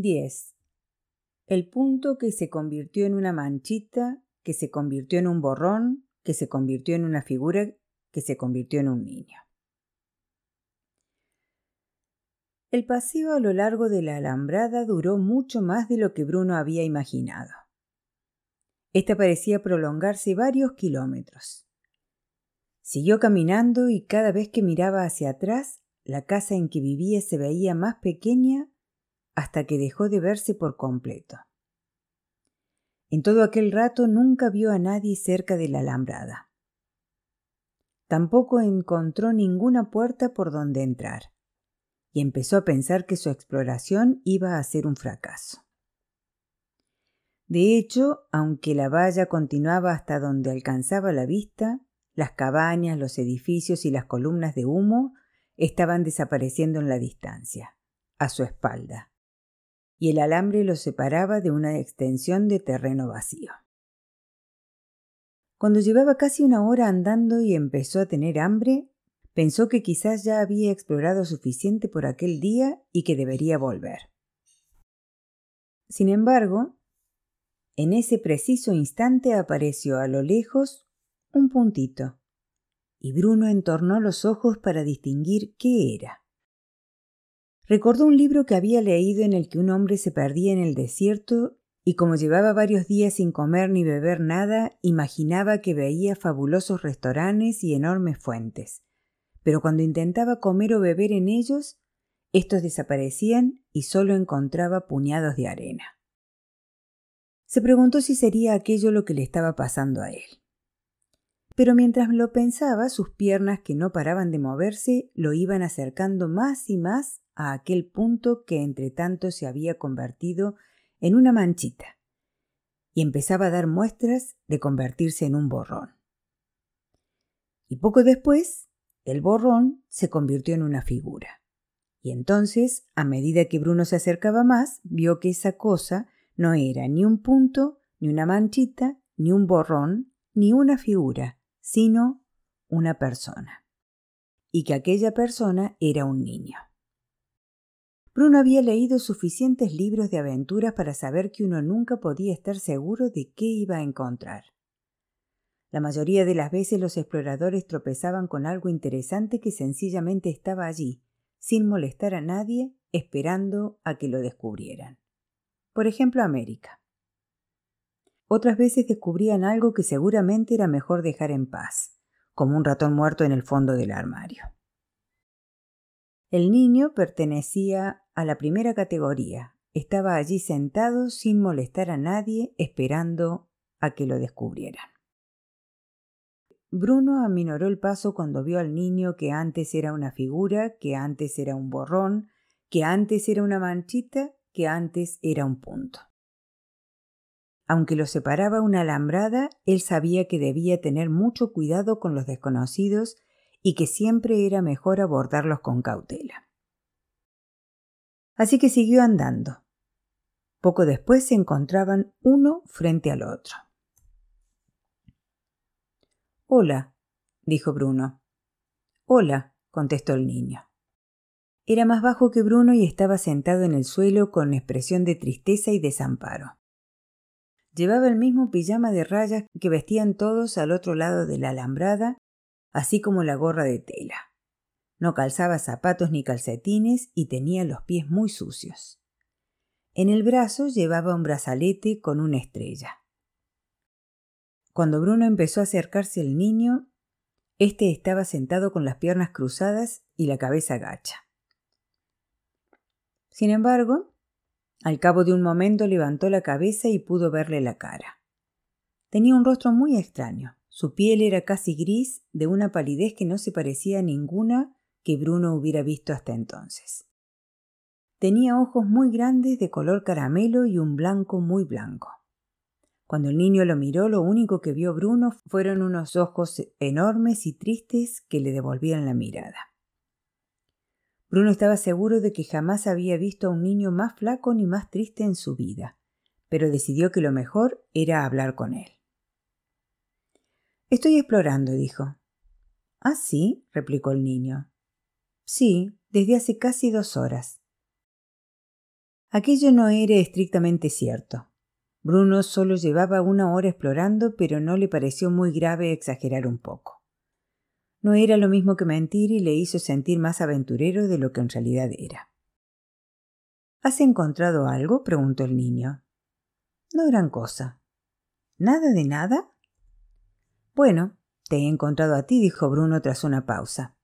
10. El punto que se convirtió en una manchita, que se convirtió en un borrón, que se convirtió en una figura, que se convirtió en un niño. El paseo a lo largo de la alambrada duró mucho más de lo que Bruno había imaginado. Esta parecía prolongarse varios kilómetros. Siguió caminando y cada vez que miraba hacia atrás, la casa en que vivía se veía más pequeña hasta que dejó de verse por completo. En todo aquel rato nunca vio a nadie cerca de la alambrada. Tampoco encontró ninguna puerta por donde entrar y empezó a pensar que su exploración iba a ser un fracaso. De hecho, aunque la valla continuaba hasta donde alcanzaba la vista, las cabañas, los edificios y las columnas de humo estaban desapareciendo en la distancia, a su espalda, y el alambre los separaba de una extensión de terreno vacío. Cuando llevaba casi una hora andando y empezó a tener hambre, Pensó que quizás ya había explorado suficiente por aquel día y que debería volver. Sin embargo, en ese preciso instante apareció a lo lejos un puntito, y Bruno entornó los ojos para distinguir qué era. Recordó un libro que había leído en el que un hombre se perdía en el desierto y como llevaba varios días sin comer ni beber nada, imaginaba que veía fabulosos restaurantes y enormes fuentes pero cuando intentaba comer o beber en ellos, estos desaparecían y solo encontraba puñados de arena. Se preguntó si sería aquello lo que le estaba pasando a él. Pero mientras lo pensaba, sus piernas, que no paraban de moverse, lo iban acercando más y más a aquel punto que entre tanto se había convertido en una manchita, y empezaba a dar muestras de convertirse en un borrón. Y poco después el borrón se convirtió en una figura. Y entonces, a medida que Bruno se acercaba más, vio que esa cosa no era ni un punto, ni una manchita, ni un borrón, ni una figura, sino una persona. Y que aquella persona era un niño. Bruno había leído suficientes libros de aventuras para saber que uno nunca podía estar seguro de qué iba a encontrar. La mayoría de las veces los exploradores tropezaban con algo interesante que sencillamente estaba allí, sin molestar a nadie, esperando a que lo descubrieran. Por ejemplo, América. Otras veces descubrían algo que seguramente era mejor dejar en paz, como un ratón muerto en el fondo del armario. El niño pertenecía a la primera categoría. Estaba allí sentado sin molestar a nadie, esperando a que lo descubrieran. Bruno aminoró el paso cuando vio al niño que antes era una figura, que antes era un borrón, que antes era una manchita, que antes era un punto. Aunque lo separaba una alambrada, él sabía que debía tener mucho cuidado con los desconocidos y que siempre era mejor abordarlos con cautela. Así que siguió andando. Poco después se encontraban uno frente al otro. Hola, dijo Bruno. Hola, contestó el niño. Era más bajo que Bruno y estaba sentado en el suelo con expresión de tristeza y desamparo. Llevaba el mismo pijama de rayas que vestían todos al otro lado de la alambrada, así como la gorra de tela. No calzaba zapatos ni calcetines y tenía los pies muy sucios. En el brazo llevaba un brazalete con una estrella. Cuando Bruno empezó a acercarse al niño, éste estaba sentado con las piernas cruzadas y la cabeza gacha. Sin embargo, al cabo de un momento levantó la cabeza y pudo verle la cara. Tenía un rostro muy extraño. Su piel era casi gris, de una palidez que no se parecía a ninguna que Bruno hubiera visto hasta entonces. Tenía ojos muy grandes de color caramelo y un blanco muy blanco. Cuando el niño lo miró, lo único que vio Bruno fueron unos ojos enormes y tristes que le devolvían la mirada. Bruno estaba seguro de que jamás había visto a un niño más flaco ni más triste en su vida, pero decidió que lo mejor era hablar con él. Estoy explorando, dijo. Ah, sí, replicó el niño. Sí, desde hace casi dos horas. Aquello no era estrictamente cierto. Bruno solo llevaba una hora explorando, pero no le pareció muy grave exagerar un poco. No era lo mismo que mentir y le hizo sentir más aventurero de lo que en realidad era. ¿Has encontrado algo? preguntó el niño. No gran cosa. ¿Nada de nada? Bueno, te he encontrado a ti, dijo Bruno tras una pausa.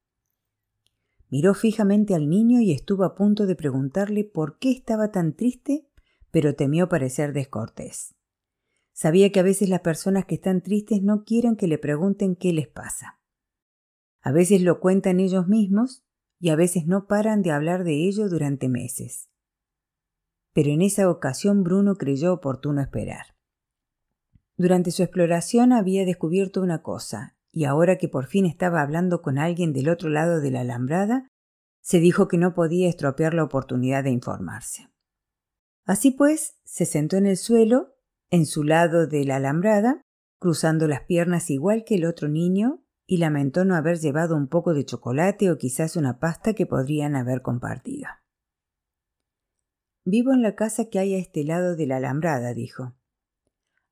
Miró fijamente al niño y estuvo a punto de preguntarle por qué estaba tan triste, pero temió parecer descortés. Sabía que a veces las personas que están tristes no quieren que le pregunten qué les pasa. A veces lo cuentan ellos mismos y a veces no paran de hablar de ello durante meses. Pero en esa ocasión Bruno creyó oportuno esperar. Durante su exploración había descubierto una cosa, y ahora que por fin estaba hablando con alguien del otro lado de la alambrada, se dijo que no podía estropear la oportunidad de informarse. Así pues, se sentó en el suelo, en su lado de la alambrada, cruzando las piernas igual que el otro niño, y lamentó no haber llevado un poco de chocolate o quizás una pasta que podrían haber compartido. Vivo en la casa que hay a este lado de la alambrada, dijo.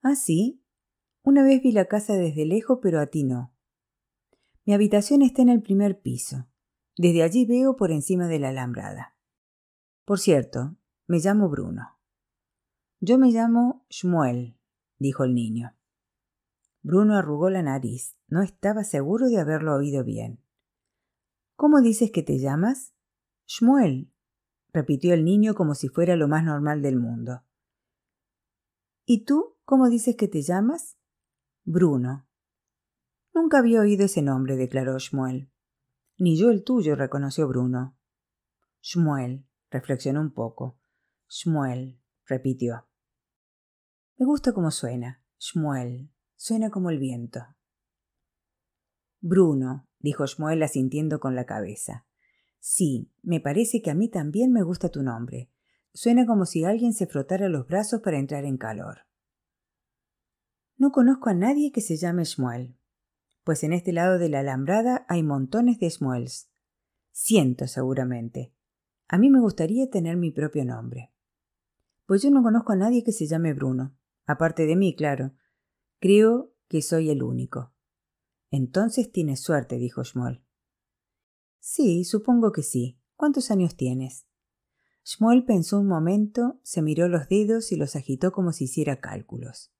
Ah, sí. Una vez vi la casa desde lejos, pero a ti no. Mi habitación está en el primer piso. Desde allí veo por encima de la alambrada. Por cierto, me llamo Bruno. Yo me llamo Shmuel, dijo el niño. Bruno arrugó la nariz. No estaba seguro de haberlo oído bien. ¿Cómo dices que te llamas? Shmuel, repitió el niño como si fuera lo más normal del mundo. ¿Y tú cómo dices que te llamas? Bruno. Nunca había oído ese nombre, declaró Shmuel. Ni yo el tuyo, reconoció Bruno. Shmuel, reflexionó un poco. Shmuel, repitió. Me gusta cómo suena. Shmuel. Suena como el viento. Bruno, dijo Shmuel asintiendo con la cabeza. Sí, me parece que a mí también me gusta tu nombre. Suena como si alguien se frotara los brazos para entrar en calor. No conozco a nadie que se llame Shmuel pues en este lado de la alambrada hay montones de Smuels. Cientos seguramente. A mí me gustaría tener mi propio nombre. Pues yo no conozco a nadie que se llame Bruno. Aparte de mí, claro. Creo que soy el único. Entonces tienes suerte, dijo Schmoll. Sí, supongo que sí. ¿Cuántos años tienes? Schmoll pensó un momento, se miró los dedos y los agitó como si hiciera cálculos.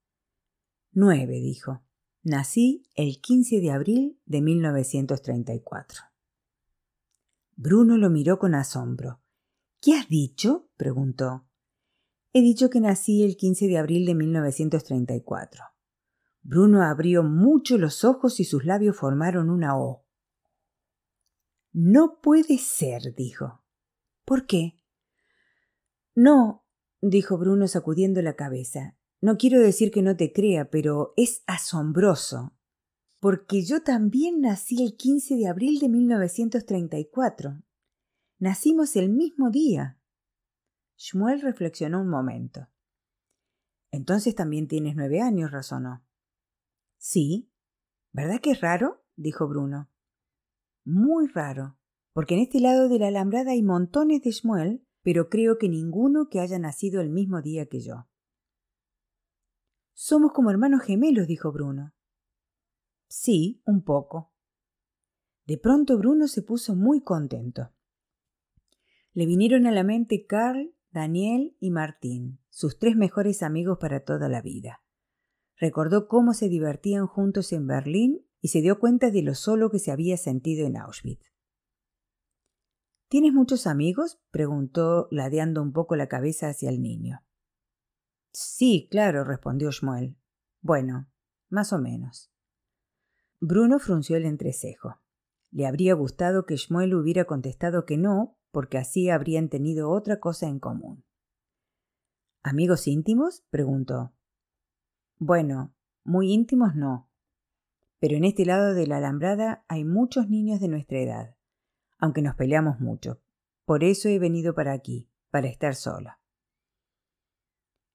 Nueve, dijo. Nací el 15 de abril de 1934. Bruno lo miró con asombro. ¿Qué has dicho? preguntó. He dicho que nací el 15 de abril de 1934. Bruno abrió mucho los ojos y sus labios formaron una O. No puede ser, dijo. ¿Por qué? No, dijo Bruno sacudiendo la cabeza. No quiero decir que no te crea, pero es asombroso. Porque yo también nací el 15 de abril de 1934. Nacimos el mismo día. Shmuel reflexionó un momento. Entonces también tienes nueve años, razonó. Sí. ¿Verdad que es raro? dijo Bruno. Muy raro, porque en este lado de la alambrada hay montones de Shmuel, pero creo que ninguno que haya nacido el mismo día que yo. Somos como hermanos gemelos, dijo Bruno. Sí, un poco. De pronto Bruno se puso muy contento. Le vinieron a la mente Carl, Daniel y Martín, sus tres mejores amigos para toda la vida. Recordó cómo se divertían juntos en Berlín y se dio cuenta de lo solo que se había sentido en Auschwitz. ¿Tienes muchos amigos? preguntó, ladeando un poco la cabeza hacia el niño. Sí, claro, respondió Schmuel. Bueno, más o menos. Bruno frunció el entrecejo. Le habría gustado que Schmuel hubiera contestado que no, porque así habrían tenido otra cosa en común. ¿Amigos íntimos? preguntó. Bueno, muy íntimos no. Pero en este lado de la alambrada hay muchos niños de nuestra edad, aunque nos peleamos mucho. Por eso he venido para aquí, para estar sola.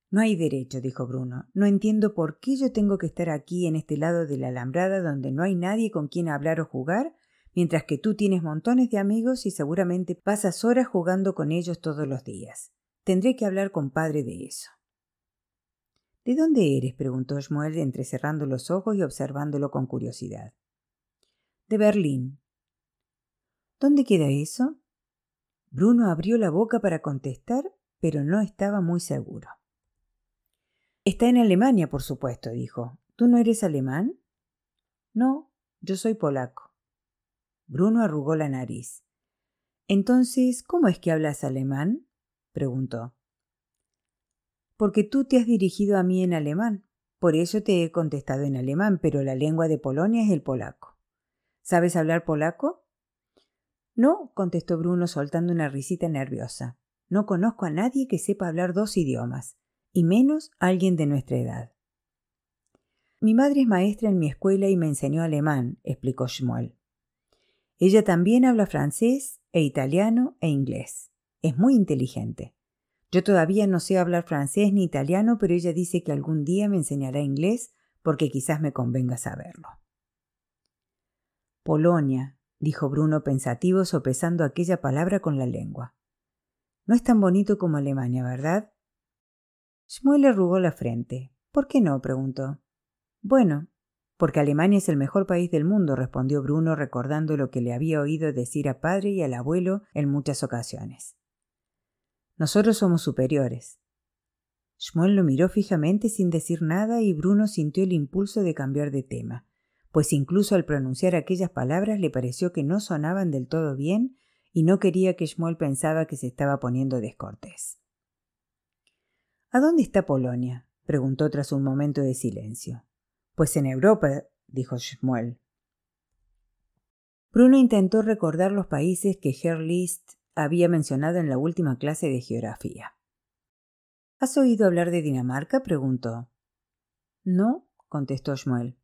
No hay derecho, dijo Bruno. No entiendo por qué yo tengo que estar aquí en este lado de la alambrada donde no hay nadie con quien hablar o jugar, mientras que tú tienes montones de amigos y seguramente pasas horas jugando con ellos todos los días. Tendré que hablar con padre de eso. ¿De dónde eres? preguntó Schmuel entrecerrando los ojos y observándolo con curiosidad. De Berlín. ¿Dónde queda eso? Bruno abrió la boca para contestar, pero no estaba muy seguro. Está en Alemania, por supuesto, dijo. ¿Tú no eres alemán? No, yo soy polaco. Bruno arrugó la nariz. Entonces, ¿cómo es que hablas alemán? preguntó. Porque tú te has dirigido a mí en alemán. Por eso te he contestado en alemán, pero la lengua de Polonia es el polaco. ¿Sabes hablar polaco? No, contestó Bruno soltando una risita nerviosa. No conozco a nadie que sepa hablar dos idiomas, y menos alguien de nuestra edad. Mi madre es maestra en mi escuela y me enseñó alemán, explicó Schmoll. Ella también habla francés e italiano e inglés. Es muy inteligente. Yo todavía no sé hablar francés ni italiano, pero ella dice que algún día me enseñará inglés porque quizás me convenga saberlo. Polonia, dijo Bruno pensativo sopesando aquella palabra con la lengua. No es tan bonito como Alemania, ¿verdad? Schmuel arrugó la frente. ¿Por qué no? preguntó. Bueno, porque Alemania es el mejor país del mundo, respondió Bruno recordando lo que le había oído decir a padre y al abuelo en muchas ocasiones. Nosotros somos superiores. Schmuel lo miró fijamente sin decir nada y Bruno sintió el impulso de cambiar de tema, pues incluso al pronunciar aquellas palabras le pareció que no sonaban del todo bien y no quería que Schmuel pensaba que se estaba poniendo descortés. ¿A dónde está Polonia? preguntó tras un momento de silencio. Pues en Europa, dijo Schmuel. Bruno intentó recordar los países que Herr List había mencionado en la última clase de geografía. ¿Has oído hablar de Dinamarca? preguntó. No, contestó Schmuel.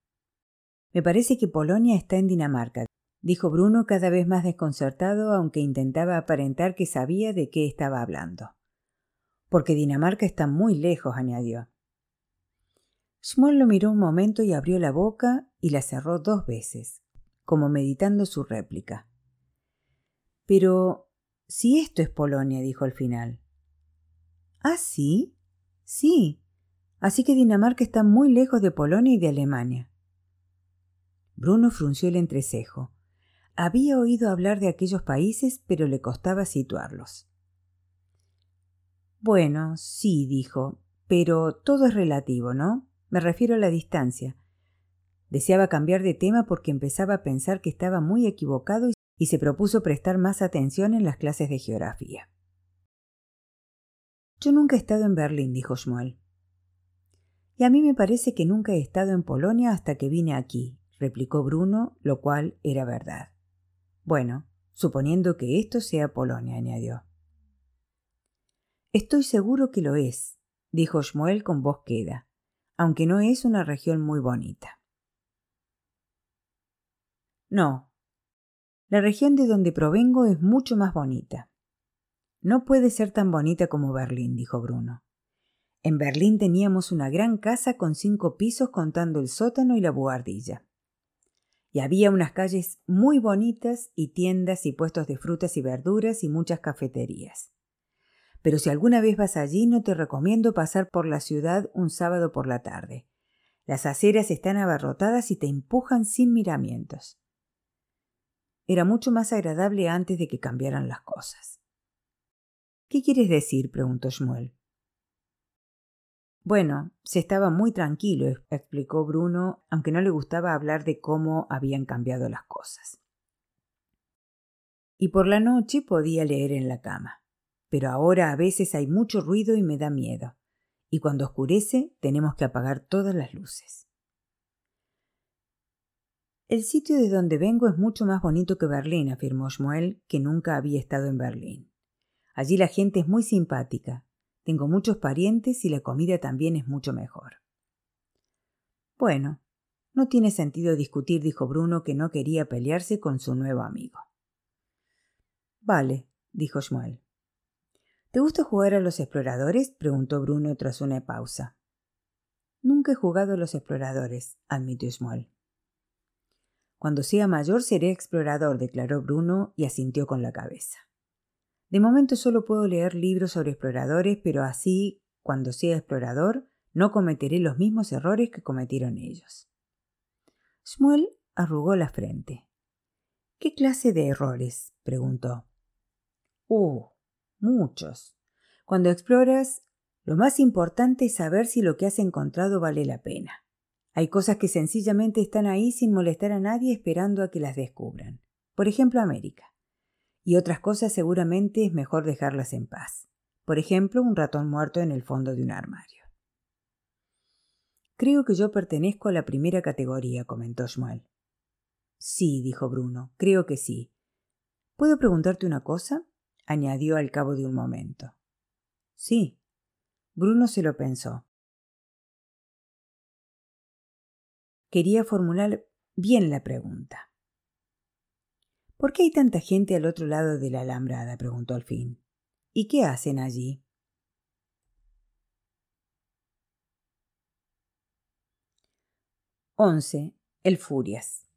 Me parece que Polonia está en Dinamarca, dijo Bruno cada vez más desconcertado, aunque intentaba aparentar que sabía de qué estaba hablando. Porque Dinamarca está muy lejos, añadió. Schmoll lo miró un momento y abrió la boca y la cerró dos veces, como meditando su réplica. Pero si esto es Polonia, dijo al final. ¿Ah, sí? Sí. Así que Dinamarca está muy lejos de Polonia y de Alemania. Bruno frunció el entrecejo. Había oído hablar de aquellos países, pero le costaba situarlos. Bueno, sí, dijo, pero todo es relativo, ¿no? Me refiero a la distancia. Deseaba cambiar de tema porque empezaba a pensar que estaba muy equivocado y se propuso prestar más atención en las clases de geografía. Yo nunca he estado en Berlín, dijo Schmuel. Y a mí me parece que nunca he estado en Polonia hasta que vine aquí, replicó Bruno, lo cual era verdad. Bueno, suponiendo que esto sea Polonia, añadió. Estoy seguro que lo es, dijo Schmuel con voz queda aunque no es una región muy bonita. No, la región de donde provengo es mucho más bonita. No puede ser tan bonita como Berlín, dijo Bruno. En Berlín teníamos una gran casa con cinco pisos contando el sótano y la buhardilla. Y había unas calles muy bonitas y tiendas y puestos de frutas y verduras y muchas cafeterías pero si alguna vez vas allí no te recomiendo pasar por la ciudad un sábado por la tarde. Las aceras están abarrotadas y te empujan sin miramientos. Era mucho más agradable antes de que cambiaran las cosas. ¿Qué quieres decir? preguntó Schmuel. Bueno, se estaba muy tranquilo, explicó Bruno, aunque no le gustaba hablar de cómo habían cambiado las cosas. Y por la noche podía leer en la cama pero ahora a veces hay mucho ruido y me da miedo, y cuando oscurece tenemos que apagar todas las luces. El sitio de donde vengo es mucho más bonito que Berlín, afirmó Schmuel, que nunca había estado en Berlín. Allí la gente es muy simpática, tengo muchos parientes y la comida también es mucho mejor. Bueno, no tiene sentido discutir, dijo Bruno, que no quería pelearse con su nuevo amigo. Vale, dijo Schmuel. ¿Te gusta jugar a los exploradores? preguntó Bruno tras una pausa. Nunca he jugado a los exploradores, admitió Small. Cuando sea mayor seré explorador, declaró Bruno y asintió con la cabeza. De momento solo puedo leer libros sobre exploradores, pero así, cuando sea explorador, no cometeré los mismos errores que cometieron ellos. Shmuel arrugó la frente. ¿Qué clase de errores? preguntó. Uh, muchos. Cuando exploras, lo más importante es saber si lo que has encontrado vale la pena. Hay cosas que sencillamente están ahí sin molestar a nadie esperando a que las descubran. Por ejemplo, América. Y otras cosas seguramente es mejor dejarlas en paz. Por ejemplo, un ratón muerto en el fondo de un armario. Creo que yo pertenezco a la primera categoría, comentó Schmuel. Sí, dijo Bruno, creo que sí. ¿Puedo preguntarte una cosa? añadió al cabo de un momento. Sí. Bruno se lo pensó. Quería formular bien la pregunta. ¿Por qué hay tanta gente al otro lado de la alambrada? preguntó al fin. ¿Y qué hacen allí? 11. El Furias.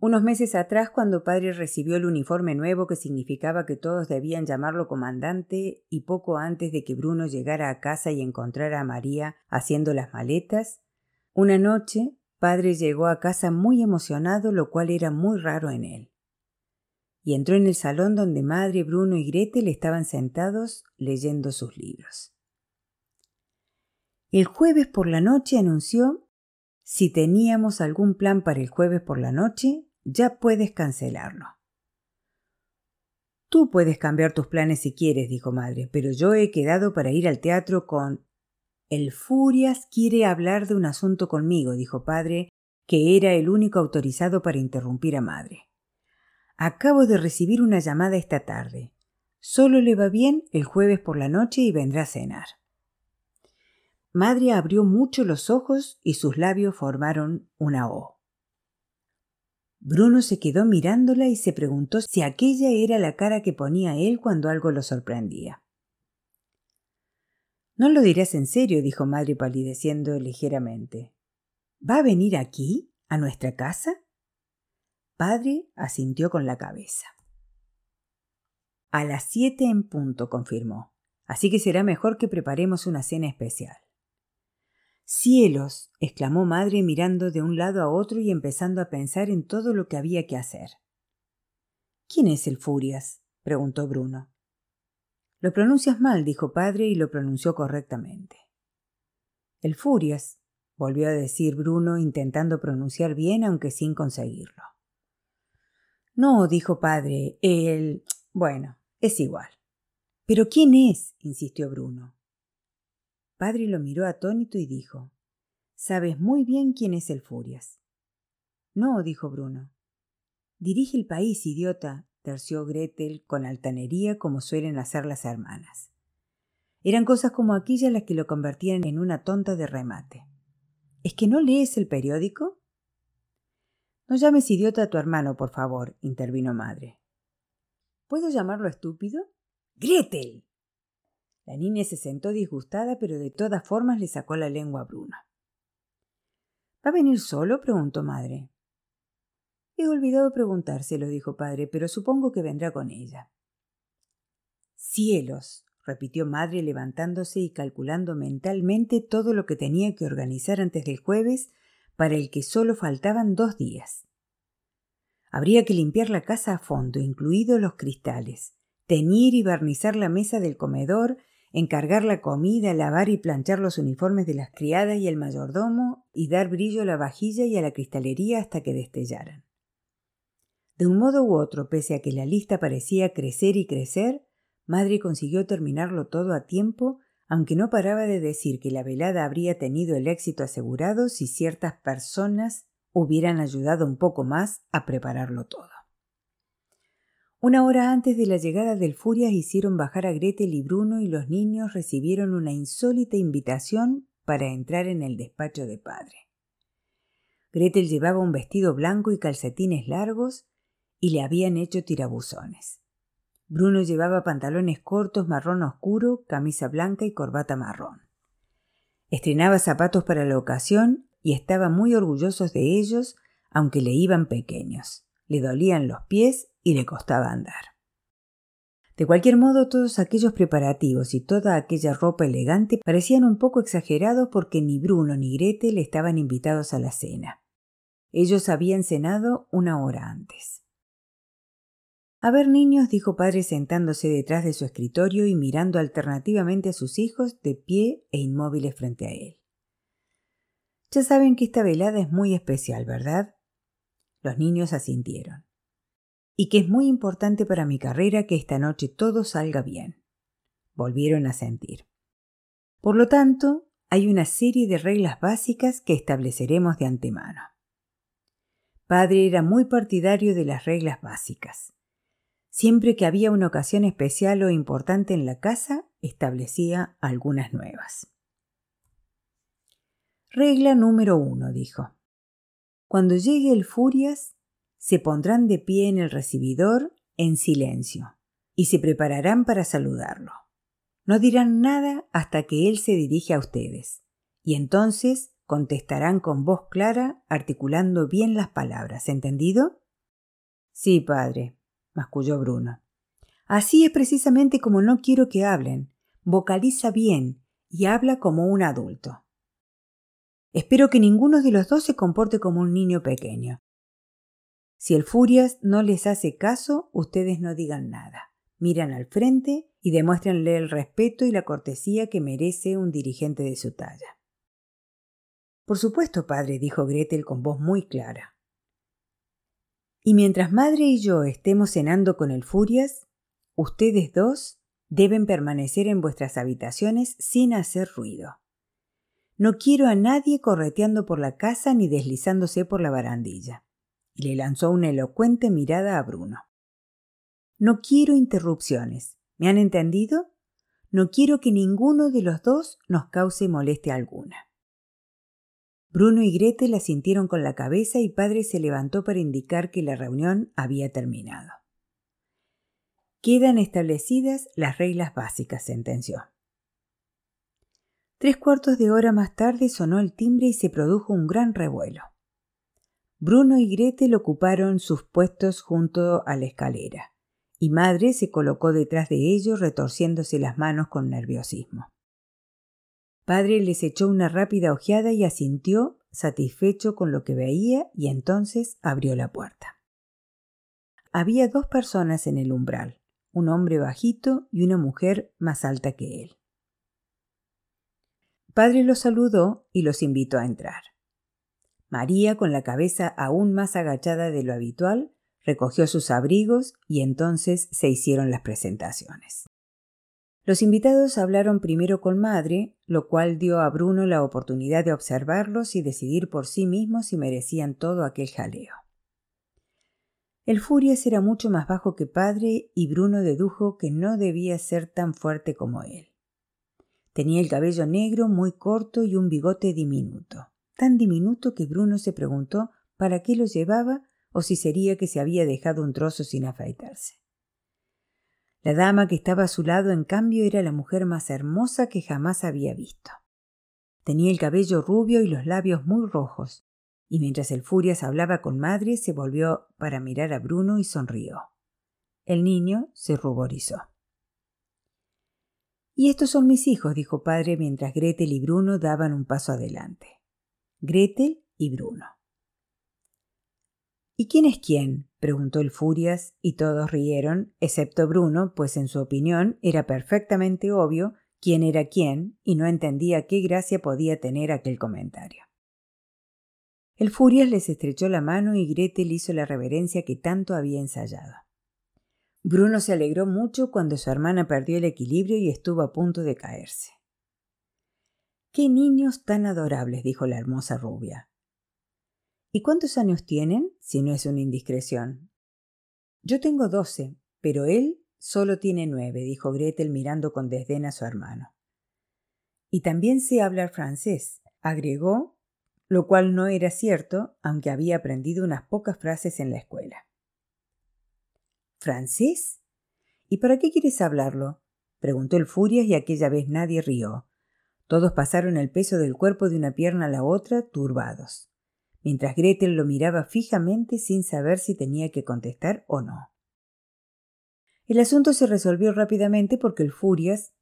Unos meses atrás, cuando padre recibió el uniforme nuevo que significaba que todos debían llamarlo comandante, y poco antes de que Bruno llegara a casa y encontrara a María haciendo las maletas, una noche padre llegó a casa muy emocionado, lo cual era muy raro en él. Y entró en el salón donde madre, Bruno y Gretel estaban sentados leyendo sus libros. El jueves por la noche anunció si teníamos algún plan para el jueves por la noche, ya puedes cancelarlo. Tú puedes cambiar tus planes si quieres, dijo madre, pero yo he quedado para ir al teatro con... El Furias quiere hablar de un asunto conmigo, dijo padre, que era el único autorizado para interrumpir a madre. Acabo de recibir una llamada esta tarde. Solo le va bien el jueves por la noche y vendrá a cenar. Madre abrió mucho los ojos y sus labios formaron una O. Bruno se quedó mirándola y se preguntó si aquella era la cara que ponía él cuando algo lo sorprendía. No lo dirás en serio, dijo madre palideciendo ligeramente. ¿Va a venir aquí? ¿A nuestra casa? Padre asintió con la cabeza. A las siete en punto, confirmó. Así que será mejor que preparemos una cena especial. Cielos. exclamó madre mirando de un lado a otro y empezando a pensar en todo lo que había que hacer. ¿Quién es el Furias? preguntó Bruno. Lo pronuncias mal, dijo padre y lo pronunció correctamente. El Furias, volvió a decir Bruno, intentando pronunciar bien, aunque sin conseguirlo. No, dijo padre, el. bueno, es igual. ¿Pero quién es? insistió Bruno. Padre lo miró atónito y dijo Sabes muy bien quién es el Furias. No, dijo Bruno. Dirige el país, idiota, terció Gretel con altanería como suelen hacer las hermanas. Eran cosas como aquellas las que lo convertían en una tonta de remate. ¿Es que no lees el periódico? No llames idiota a tu hermano, por favor, intervino madre. ¿Puedo llamarlo estúpido? Gretel. La niña se sentó disgustada, pero de todas formas le sacó la lengua a Bruno. ¿Va a venir solo? preguntó madre. He olvidado preguntárselo, dijo padre, pero supongo que vendrá con ella. Cielos, repitió madre levantándose y calculando mentalmente todo lo que tenía que organizar antes del jueves, para el que solo faltaban dos días. Habría que limpiar la casa a fondo, incluidos los cristales, teñir y barnizar la mesa del comedor encargar la comida, lavar y planchar los uniformes de las criadas y el mayordomo, y dar brillo a la vajilla y a la cristalería hasta que destellaran. De un modo u otro, pese a que la lista parecía crecer y crecer, Madre consiguió terminarlo todo a tiempo, aunque no paraba de decir que la velada habría tenido el éxito asegurado si ciertas personas hubieran ayudado un poco más a prepararlo todo. Una hora antes de la llegada del Furias hicieron bajar a Gretel y Bruno y los niños recibieron una insólita invitación para entrar en el despacho de padre. Gretel llevaba un vestido blanco y calcetines largos y le habían hecho tirabuzones. Bruno llevaba pantalones cortos marrón oscuro, camisa blanca y corbata marrón. Estrenaba zapatos para la ocasión y estaba muy orgullosos de ellos, aunque le iban pequeños. Le dolían los pies y le costaba andar. De cualquier modo, todos aquellos preparativos y toda aquella ropa elegante parecían un poco exagerados porque ni Bruno ni Gretel estaban invitados a la cena. Ellos habían cenado una hora antes. A ver, niños, dijo padre sentándose detrás de su escritorio y mirando alternativamente a sus hijos de pie e inmóviles frente a él. Ya saben que esta velada es muy especial, ¿verdad? Los niños asintieron. Y que es muy importante para mi carrera que esta noche todo salga bien. Volvieron a sentir. Por lo tanto, hay una serie de reglas básicas que estableceremos de antemano. Padre era muy partidario de las reglas básicas. Siempre que había una ocasión especial o importante en la casa, establecía algunas nuevas. Regla número uno, dijo. Cuando llegue el Furias, se pondrán de pie en el recibidor en silencio y se prepararán para saludarlo. No dirán nada hasta que él se dirige a ustedes, y entonces contestarán con voz clara, articulando bien las palabras. ¿Entendido? Sí, padre, masculló Bruno. Así es precisamente como no quiero que hablen. Vocaliza bien y habla como un adulto. Espero que ninguno de los dos se comporte como un niño pequeño. Si el Furias no les hace caso, ustedes no digan nada. Miran al frente y demuéstrenle el respeto y la cortesía que merece un dirigente de su talla. Por supuesto, padre, dijo Gretel con voz muy clara. Y mientras madre y yo estemos cenando con el Furias, ustedes dos deben permanecer en vuestras habitaciones sin hacer ruido. No quiero a nadie correteando por la casa ni deslizándose por la barandilla. Y le lanzó una elocuente mirada a Bruno. No quiero interrupciones. ¿Me han entendido? No quiero que ninguno de los dos nos cause molestia alguna. Bruno y Gretel asintieron con la cabeza y padre se levantó para indicar que la reunión había terminado. Quedan establecidas las reglas básicas, sentenció. Tres cuartos de hora más tarde sonó el timbre y se produjo un gran revuelo. Bruno y Gretel ocuparon sus puestos junto a la escalera, y madre se colocó detrás de ellos retorciéndose las manos con nerviosismo. Padre les echó una rápida ojeada y asintió, satisfecho con lo que veía, y entonces abrió la puerta. Había dos personas en el umbral, un hombre bajito y una mujer más alta que él. Padre los saludó y los invitó a entrar. María, con la cabeza aún más agachada de lo habitual, recogió sus abrigos y entonces se hicieron las presentaciones. Los invitados hablaron primero con madre, lo cual dio a Bruno la oportunidad de observarlos y decidir por sí mismo si merecían todo aquel jaleo. El Furias era mucho más bajo que padre y Bruno dedujo que no debía ser tan fuerte como él. Tenía el cabello negro muy corto y un bigote diminuto, tan diminuto que Bruno se preguntó para qué lo llevaba o si sería que se había dejado un trozo sin afeitarse. La dama que estaba a su lado, en cambio, era la mujer más hermosa que jamás había visto. Tenía el cabello rubio y los labios muy rojos, y mientras el Furias hablaba con madre, se volvió para mirar a Bruno y sonrió. El niño se ruborizó. Y estos son mis hijos, dijo padre mientras Gretel y Bruno daban un paso adelante. Gretel y Bruno. ¿Y quién es quién? Preguntó el Furias, y todos rieron, excepto Bruno, pues en su opinión era perfectamente obvio quién era quién, y no entendía qué gracia podía tener aquel comentario. El Furias les estrechó la mano y Gretel hizo la reverencia que tanto había ensayado. Bruno se alegró mucho cuando su hermana perdió el equilibrio y estuvo a punto de caerse. Qué niños tan adorables, dijo la hermosa rubia. ¿Y cuántos años tienen, si no es una indiscreción? Yo tengo doce, pero él solo tiene nueve, dijo Gretel mirando con desdén a su hermano. Y también sé hablar francés, agregó, lo cual no era cierto, aunque había aprendido unas pocas frases en la escuela. ¿Francés? ¿Y para qué quieres hablarlo? preguntó el Furias y aquella vez nadie rió. Todos pasaron el peso del cuerpo de una pierna a la otra, turbados mientras Gretel lo miraba fijamente sin saber si tenía que contestar o no. El asunto se resolvió rápidamente porque el Furias,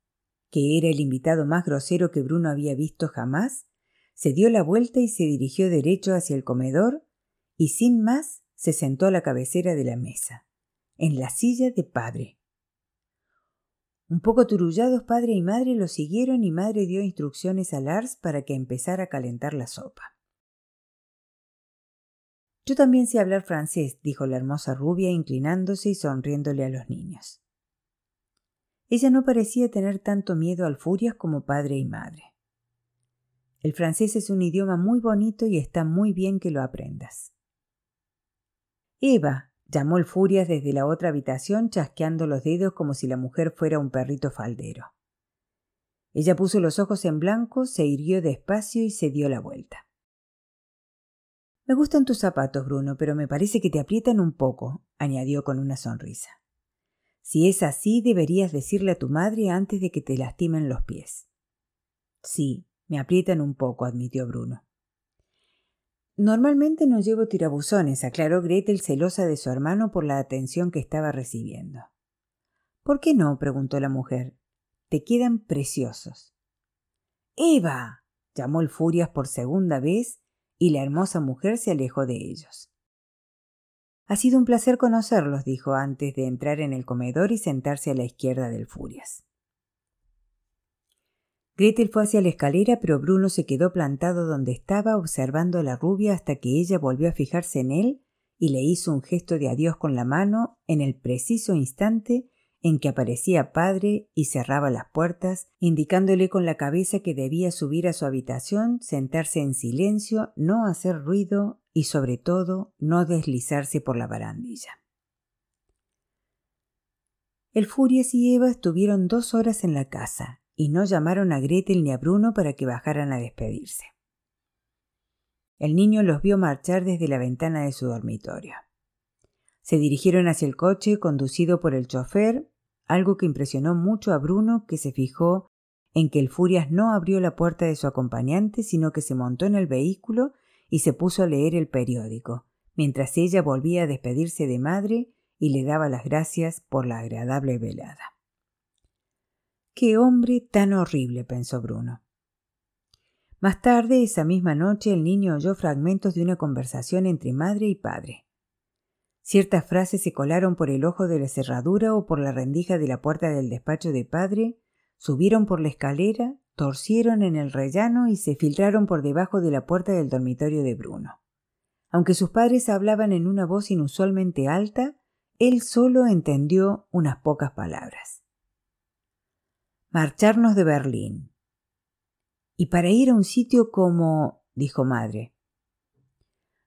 que era el invitado más grosero que Bruno había visto jamás, se dio la vuelta y se dirigió derecho hacia el comedor y sin más se sentó a la cabecera de la mesa, en la silla de padre. Un poco turullados padre y madre lo siguieron y madre dio instrucciones a Lars para que empezara a calentar la sopa. Yo también sé hablar francés, dijo la hermosa rubia, inclinándose y sonriéndole a los niños. Ella no parecía tener tanto miedo al furias como padre y madre. El francés es un idioma muy bonito y está muy bien que lo aprendas. Eva, llamó el Furias desde la otra habitación, chasqueando los dedos como si la mujer fuera un perrito faldero. Ella puso los ojos en blanco, se irguió despacio y se dio la vuelta. Me gustan tus zapatos, Bruno, pero me parece que te aprietan un poco, añadió con una sonrisa. Si es así, deberías decirle a tu madre antes de que te lastimen los pies. Sí, me aprietan un poco, admitió Bruno. Normalmente no llevo tirabuzones, aclaró Gretel celosa de su hermano por la atención que estaba recibiendo. ¿Por qué no? preguntó la mujer. Te quedan preciosos. Eva. llamó el Furias por segunda vez y la hermosa mujer se alejó de ellos. Ha sido un placer conocerlos, dijo antes de entrar en el comedor y sentarse a la izquierda del Furias. Gretel fue hacia la escalera, pero Bruno se quedó plantado donde estaba, observando a la rubia hasta que ella volvió a fijarse en él y le hizo un gesto de adiós con la mano en el preciso instante en que aparecía padre y cerraba las puertas, indicándole con la cabeza que debía subir a su habitación, sentarse en silencio, no hacer ruido y sobre todo no deslizarse por la barandilla. El Furias y Eva estuvieron dos horas en la casa y no llamaron a Gretel ni a Bruno para que bajaran a despedirse. El niño los vio marchar desde la ventana de su dormitorio. Se dirigieron hacia el coche conducido por el chofer, algo que impresionó mucho a Bruno, que se fijó en que el Furias no abrió la puerta de su acompañante, sino que se montó en el vehículo y se puso a leer el periódico, mientras ella volvía a despedirse de madre y le daba las gracias por la agradable velada. Qué hombre tan horrible, pensó Bruno. Más tarde, esa misma noche, el niño oyó fragmentos de una conversación entre madre y padre. Ciertas frases se colaron por el ojo de la cerradura o por la rendija de la puerta del despacho de padre, subieron por la escalera, torcieron en el rellano y se filtraron por debajo de la puerta del dormitorio de Bruno. Aunque sus padres hablaban en una voz inusualmente alta, él solo entendió unas pocas palabras. Marcharnos de Berlín. Y para ir a un sitio como, dijo madre.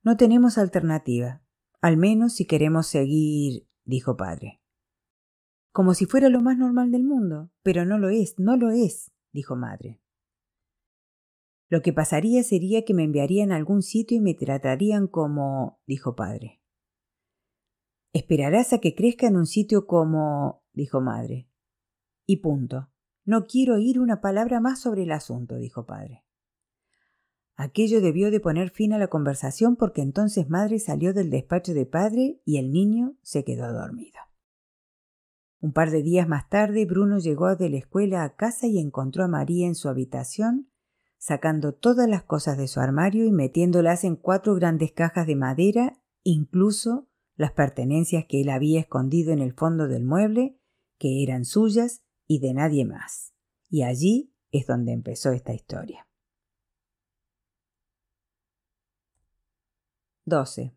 No tenemos alternativa. Al menos si queremos seguir, dijo padre. Como si fuera lo más normal del mundo. Pero no lo es, no lo es, dijo madre. Lo que pasaría sería que me enviarían a algún sitio y me tratarían como, dijo padre. Esperarás a que crezca en un sitio como, dijo madre. Y punto. No quiero oír una palabra más sobre el asunto, dijo padre. Aquello debió de poner fin a la conversación porque entonces madre salió del despacho de padre y el niño se quedó dormido. Un par de días más tarde Bruno llegó de la escuela a casa y encontró a María en su habitación, sacando todas las cosas de su armario y metiéndolas en cuatro grandes cajas de madera, incluso las pertenencias que él había escondido en el fondo del mueble, que eran suyas y de nadie más. Y allí es donde empezó esta historia. 12.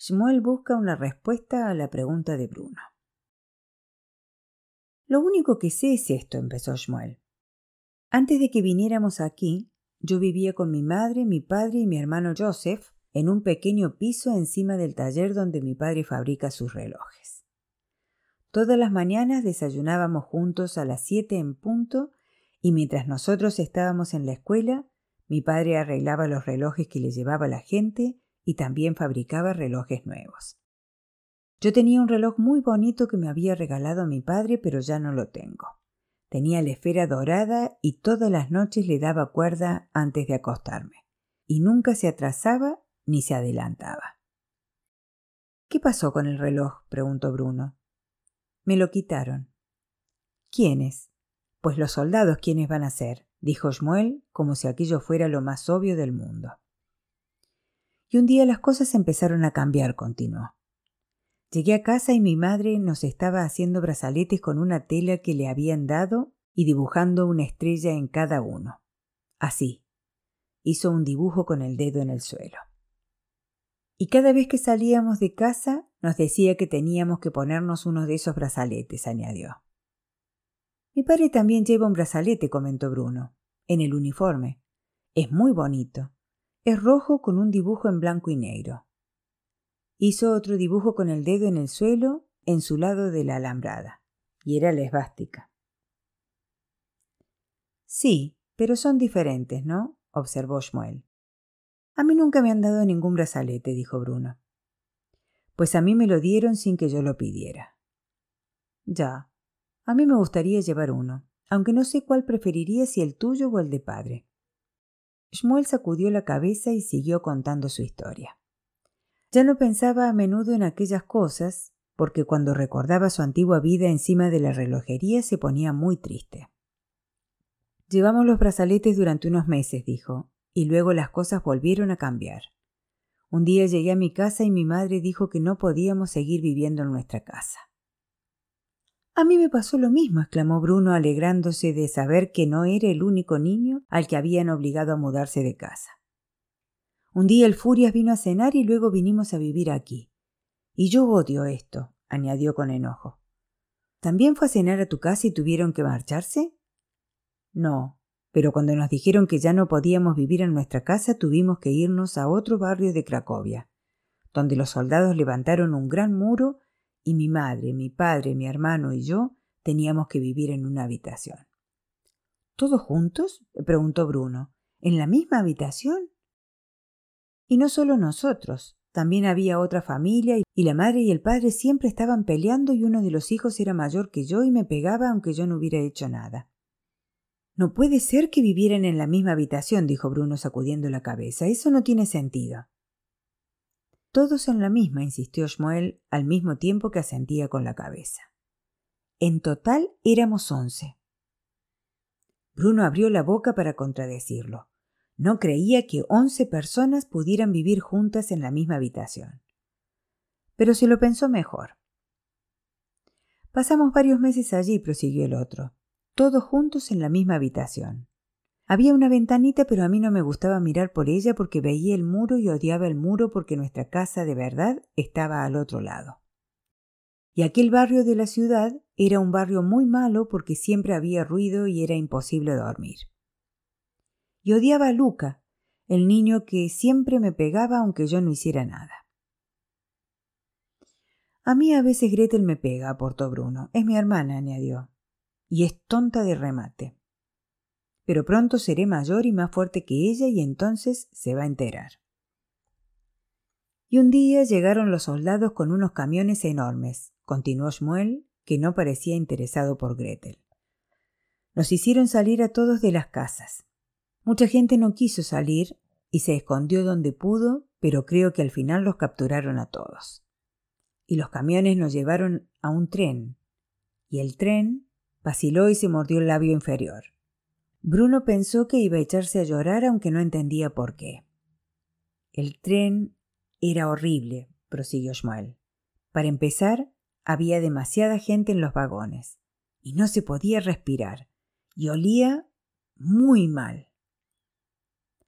Shmuel busca una respuesta a la pregunta de Bruno. Lo único que sé es esto, empezó Shmuel. Antes de que viniéramos aquí, yo vivía con mi madre, mi padre y mi hermano Joseph en un pequeño piso encima del taller donde mi padre fabrica sus relojes. Todas las mañanas desayunábamos juntos a las siete en punto y mientras nosotros estábamos en la escuela, mi padre arreglaba los relojes que le llevaba la gente y también fabricaba relojes nuevos. Yo tenía un reloj muy bonito que me había regalado mi padre, pero ya no lo tengo. Tenía la esfera dorada y todas las noches le daba cuerda antes de acostarme, y nunca se atrasaba ni se adelantaba. ¿Qué pasó con el reloj? preguntó Bruno. Me lo quitaron. ¿Quiénes? Pues los soldados quiénes van a ser, dijo Shmuel, como si aquello fuera lo más obvio del mundo. Y un día las cosas empezaron a cambiar, continuó. Llegué a casa y mi madre nos estaba haciendo brazaletes con una tela que le habían dado y dibujando una estrella en cada uno. Así. Hizo un dibujo con el dedo en el suelo. Y cada vez que salíamos de casa nos decía que teníamos que ponernos uno de esos brazaletes, añadió. Mi padre también lleva un brazalete, comentó Bruno, en el uniforme. Es muy bonito. Es rojo con un dibujo en blanco y negro. Hizo otro dibujo con el dedo en el suelo, en su lado de la alambrada, y era la esvástica. Sí, pero son diferentes, ¿no? observó Schmuel. A mí nunca me han dado ningún brazalete, dijo Bruno. Pues a mí me lo dieron sin que yo lo pidiera. Ya, a mí me gustaría llevar uno, aunque no sé cuál preferiría si el tuyo o el de padre. Schmuel sacudió la cabeza y siguió contando su historia. Ya no pensaba a menudo en aquellas cosas, porque cuando recordaba su antigua vida encima de la relojería se ponía muy triste. Llevamos los brazaletes durante unos meses, dijo, y luego las cosas volvieron a cambiar. Un día llegué a mi casa y mi madre dijo que no podíamos seguir viviendo en nuestra casa. A mí me pasó lo mismo, exclamó Bruno, alegrándose de saber que no era el único niño al que habían obligado a mudarse de casa. Un día el Furias vino a cenar y luego vinimos a vivir aquí. Y yo odio esto, añadió con enojo. ¿También fue a cenar a tu casa y tuvieron que marcharse? No, pero cuando nos dijeron que ya no podíamos vivir en nuestra casa tuvimos que irnos a otro barrio de Cracovia, donde los soldados levantaron un gran muro y mi madre, mi padre, mi hermano y yo teníamos que vivir en una habitación. ¿Todos juntos? preguntó Bruno. ¿En la misma habitación? Y no solo nosotros, también había otra familia y la madre y el padre siempre estaban peleando y uno de los hijos era mayor que yo y me pegaba aunque yo no hubiera hecho nada. No puede ser que vivieran en la misma habitación, dijo Bruno sacudiendo la cabeza. Eso no tiene sentido. Todos en la misma, insistió Schmuel al mismo tiempo que asentía con la cabeza. En total éramos once. Bruno abrió la boca para contradecirlo. No creía que once personas pudieran vivir juntas en la misma habitación. Pero se lo pensó mejor. Pasamos varios meses allí, prosiguió el otro, todos juntos en la misma habitación. Había una ventanita, pero a mí no me gustaba mirar por ella porque veía el muro y odiaba el muro porque nuestra casa de verdad estaba al otro lado. Y aquel barrio de la ciudad era un barrio muy malo porque siempre había ruido y era imposible dormir y odiaba a Luca, el niño que siempre me pegaba aunque yo no hiciera nada. A mí a veces Gretel me pega, aportó Bruno. Es mi hermana, añadió. Y es tonta de remate. Pero pronto seré mayor y más fuerte que ella y entonces se va a enterar. Y un día llegaron los soldados con unos camiones enormes, continuó Schmuel, que no parecía interesado por Gretel. Nos hicieron salir a todos de las casas. Mucha gente no quiso salir y se escondió donde pudo, pero creo que al final los capturaron a todos. Y los camiones nos llevaron a un tren, y el tren vaciló y se mordió el labio inferior. Bruno pensó que iba a echarse a llorar aunque no entendía por qué. El tren era horrible, prosiguió Schmuel. Para empezar, había demasiada gente en los vagones, y no se podía respirar, y olía muy mal.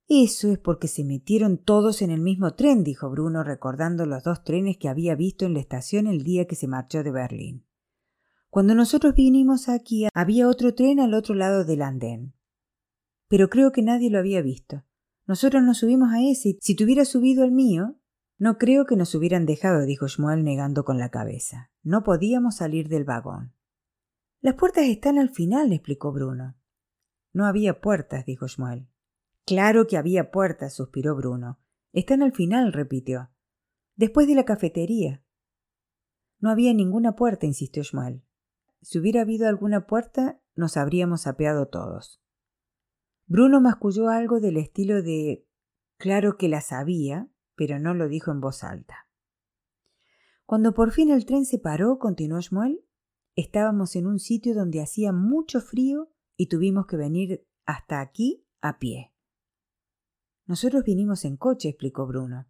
Eso es porque se metieron todos en el mismo tren, dijo Bruno, recordando los dos trenes que había visto en la estación el día que se marchó de Berlín. Cuando nosotros vinimos aquí había otro tren al otro lado del andén. Pero creo que nadie lo había visto. Nosotros nos subimos a ese. Si tuviera subido el mío. No creo que nos hubieran dejado, dijo Schmuel negando con la cabeza. No podíamos salir del vagón. Las puertas están al final, explicó Bruno. No había puertas, dijo Schmuel. Claro que había puertas, suspiró Bruno. Están al final, repitió. Después de la cafetería. No había ninguna puerta, insistió Schmuel. Si hubiera habido alguna puerta, nos habríamos apeado todos. Bruno masculló algo del estilo de claro que la sabía, pero no lo dijo en voz alta. Cuando por fin el tren se paró, continuó Schmuel, estábamos en un sitio donde hacía mucho frío y tuvimos que venir hasta aquí a pie. Nosotros vinimos en coche, explicó Bruno.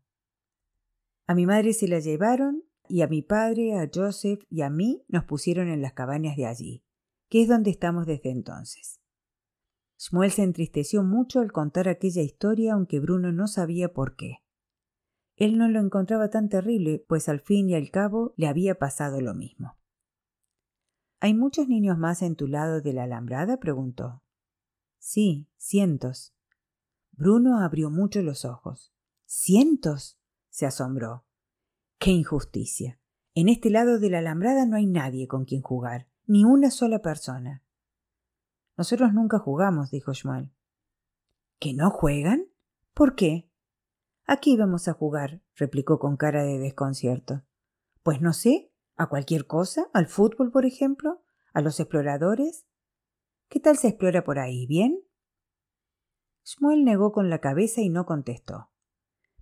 A mi madre se la llevaron y a mi padre, a Joseph y a mí nos pusieron en las cabañas de allí, que es donde estamos desde entonces. Shmuel se entristeció mucho al contar aquella historia, aunque Bruno no sabía por qué. Él no lo encontraba tan terrible, pues al fin y al cabo le había pasado lo mismo. ¿Hay muchos niños más en tu lado de la alambrada? preguntó. Sí, cientos. Bruno abrió mucho los ojos. ¿Cientos? se asombró. ¡Qué injusticia! En este lado de la alambrada no hay nadie con quien jugar, ni una sola persona. Nosotros nunca jugamos, dijo Schmuel. ¿Que no juegan? ¿Por qué? Aquí vamos a jugar, replicó con cara de desconcierto. Pues no sé, a cualquier cosa, al fútbol, por ejemplo, a los exploradores. ¿Qué tal se explora por ahí? ¿Bien? Schmuel negó con la cabeza y no contestó.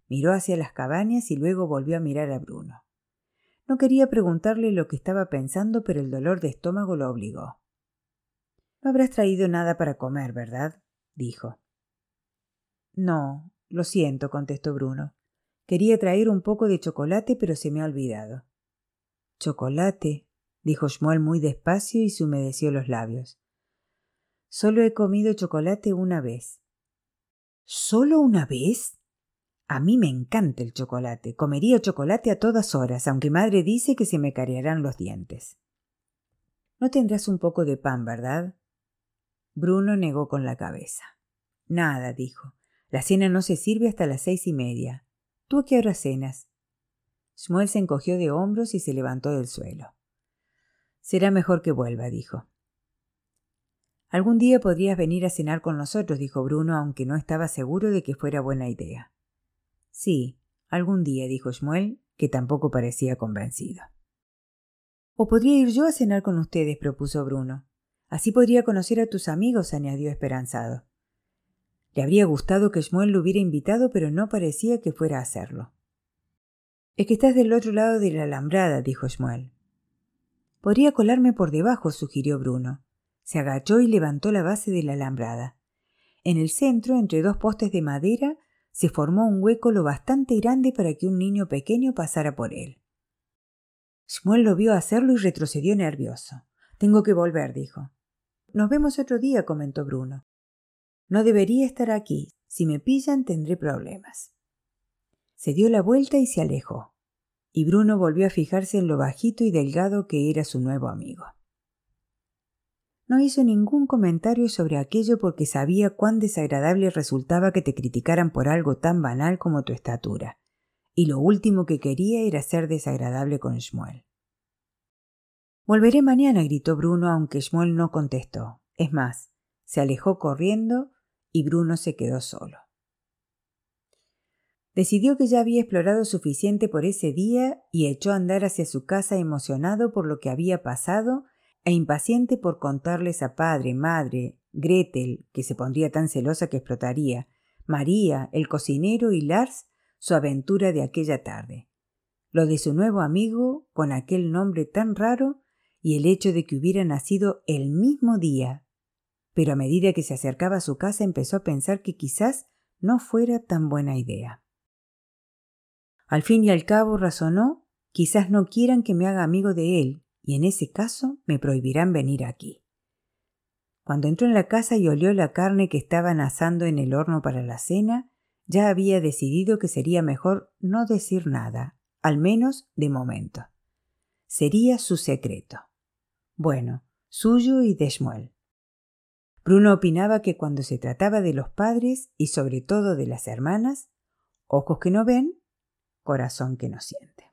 Miró hacia las cabañas y luego volvió a mirar a Bruno. No quería preguntarle lo que estaba pensando, pero el dolor de estómago lo obligó. No habrás traído nada para comer, ¿verdad? dijo. No, lo siento, contestó Bruno. Quería traer un poco de chocolate, pero se me ha olvidado. Chocolate, dijo Schmuel muy despacio y se humedeció los labios. Solo he comido chocolate una vez. ¿Solo una vez? A mí me encanta el chocolate. Comería chocolate a todas horas, aunque madre dice que se me carearán los dientes. No tendrás un poco de pan, ¿verdad? Bruno negó con la cabeza. Nada, dijo. La cena no se sirve hasta las seis y media. ¿Tú a qué hora cenas? Shmuel se encogió de hombros y se levantó del suelo. Será mejor que vuelva, dijo. Algún día podrías venir a cenar con nosotros, dijo Bruno, aunque no estaba seguro de que fuera buena idea. Sí, algún día, dijo Shmuel, que tampoco parecía convencido. O podría ir yo a cenar con ustedes, propuso Bruno. Así podría conocer a tus amigos, añadió esperanzado. Le habría gustado que Shmuel lo hubiera invitado, pero no parecía que fuera a hacerlo. Es que estás del otro lado de la alambrada, dijo Shmuel. Podría colarme por debajo, sugirió Bruno. Se agachó y levantó la base de la alambrada. En el centro, entre dos postes de madera, se formó un hueco lo bastante grande para que un niño pequeño pasara por él. Shmuel lo vio hacerlo y retrocedió nervioso. Tengo que volver, dijo. Nos vemos otro día, comentó Bruno. No debería estar aquí. Si me pillan tendré problemas. Se dio la vuelta y se alejó. Y Bruno volvió a fijarse en lo bajito y delgado que era su nuevo amigo. No hizo ningún comentario sobre aquello porque sabía cuán desagradable resultaba que te criticaran por algo tan banal como tu estatura, y lo último que quería era ser desagradable con Shmuel. Volveré mañana, gritó Bruno, aunque Schmuel no contestó. Es más, se alejó corriendo y Bruno se quedó solo. Decidió que ya había explorado suficiente por ese día y echó a andar hacia su casa emocionado por lo que había pasado e impaciente por contarles a padre, madre, Gretel, que se pondría tan celosa que explotaría, María, el cocinero y Lars su aventura de aquella tarde. Lo de su nuevo amigo, con aquel nombre tan raro, y el hecho de que hubiera nacido el mismo día. Pero a medida que se acercaba a su casa empezó a pensar que quizás no fuera tan buena idea. Al fin y al cabo razonó, quizás no quieran que me haga amigo de él, y en ese caso me prohibirán venir aquí. Cuando entró en la casa y olió la carne que estaban asando en el horno para la cena, ya había decidido que sería mejor no decir nada, al menos de momento. Sería su secreto bueno, suyo y de Shmuel. Bruno opinaba que cuando se trataba de los padres y sobre todo de las hermanas, ojos que no ven, corazón que no siente.